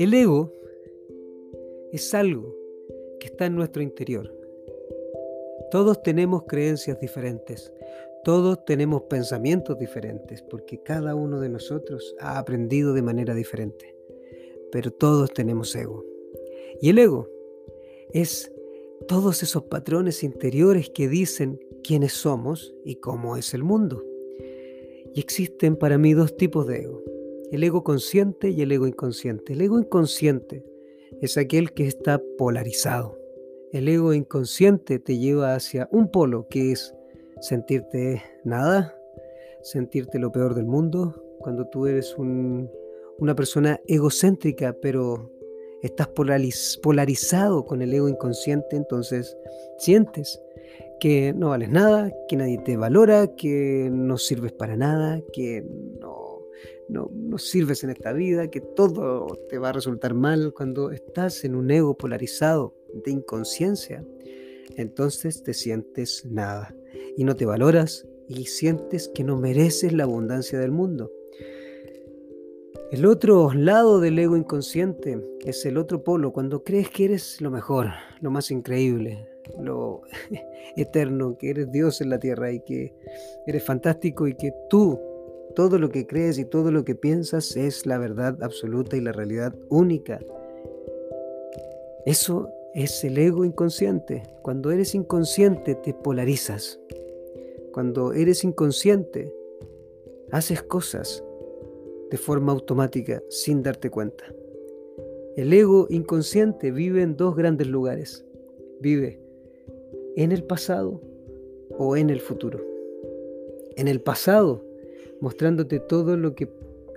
El ego es algo que está en nuestro interior. Todos tenemos creencias diferentes, todos tenemos pensamientos diferentes, porque cada uno de nosotros ha aprendido de manera diferente, pero todos tenemos ego. Y el ego es todos esos patrones interiores que dicen quiénes somos y cómo es el mundo. Y existen para mí dos tipos de ego, el ego consciente y el ego inconsciente. El ego inconsciente es aquel que está polarizado. El ego inconsciente te lleva hacia un polo que es sentirte nada, sentirte lo peor del mundo, cuando tú eres una persona egocéntrica, pero estás polarizado con el ego inconsciente, entonces sientes que no vales nada, que nadie te valora, que no sirves para nada, que no, no, sirves en esta vida, que todo te va a resultar mal cuando estás en un ego polarizado de inconsciencia. Entonces te sientes nada y no te valoras y sientes que no mereces la abundancia del mundo. El otro lado del ego inconsciente es el otro polo, cuando crees que eres lo mejor, lo más increíble, lo eterno, que eres Dios en la tierra y que eres fantástico y que tú, todo lo que crees y todo lo que piensas es la verdad absoluta y la realidad única. Eso es el ego inconsciente. Cuando eres inconsciente te polarizas. Cuando eres inconsciente haces cosas de forma automática sin darte cuenta. El ego inconsciente vive en dos grandes lugares. Vive en el pasado o en el futuro. En el pasado, mostrándote todo lo que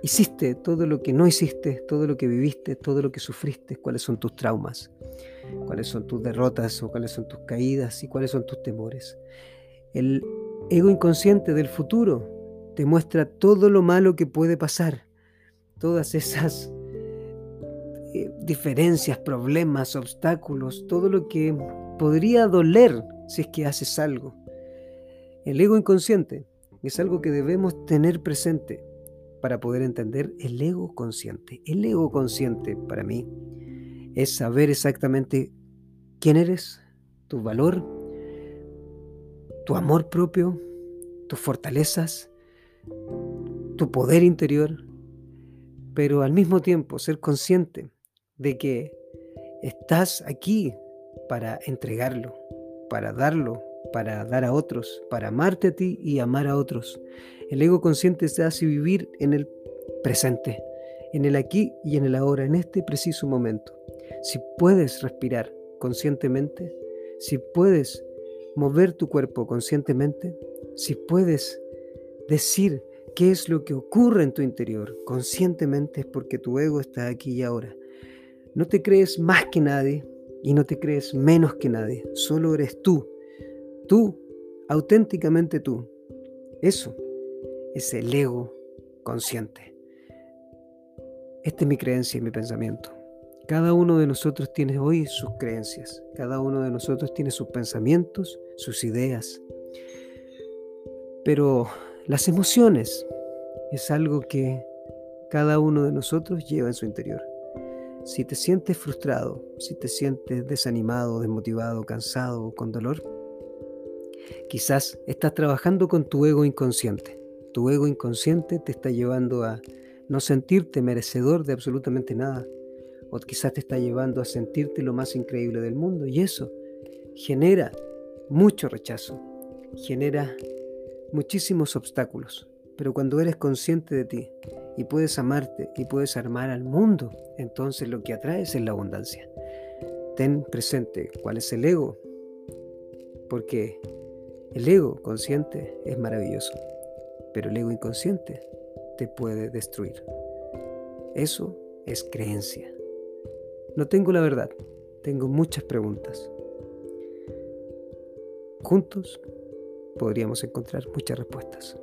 hiciste, todo lo que no hiciste, todo lo que viviste, todo lo que sufriste, cuáles son tus traumas, cuáles son tus derrotas o cuáles son tus caídas y cuáles son tus temores. El ego inconsciente del futuro te muestra todo lo malo que puede pasar, todas esas eh, diferencias, problemas, obstáculos, todo lo que podría doler si es que haces algo. El ego inconsciente es algo que debemos tener presente para poder entender el ego consciente. El ego consciente para mí es saber exactamente quién eres, tu valor, tu amor propio, tus fortalezas, tu poder interior, pero al mismo tiempo ser consciente de que estás aquí para entregarlo, para darlo, para dar a otros, para amarte a ti y amar a otros. El ego consciente te hace vivir en el presente, en el aquí y en el ahora, en este preciso momento. Si puedes respirar conscientemente, si puedes mover tu cuerpo conscientemente, si puedes decir qué es lo que ocurre en tu interior conscientemente es porque tu ego está aquí y ahora. No te crees más que nadie y no te crees menos que nadie. Solo eres tú. Tú, auténticamente tú. Eso es el ego consciente. Esta es mi creencia y mi pensamiento. Cada uno de nosotros tiene hoy sus creencias. Cada uno de nosotros tiene sus pensamientos, sus ideas. Pero las emociones es algo que cada uno de nosotros lleva en su interior. Si te sientes frustrado, si te sientes desanimado, desmotivado, cansado con dolor, quizás estás trabajando con tu ego inconsciente. Tu ego inconsciente te está llevando a no sentirte merecedor de absolutamente nada. O quizás te está llevando a sentirte lo más increíble del mundo. Y eso genera mucho rechazo, genera muchísimos obstáculos, pero cuando eres consciente de ti y puedes amarte y puedes armar al mundo, entonces lo que atraes es la abundancia. Ten presente cuál es el ego, porque el ego consciente es maravilloso, pero el ego inconsciente te puede destruir. Eso es creencia. No tengo la verdad, tengo muchas preguntas. Juntos podríamos encontrar muchas respuestas.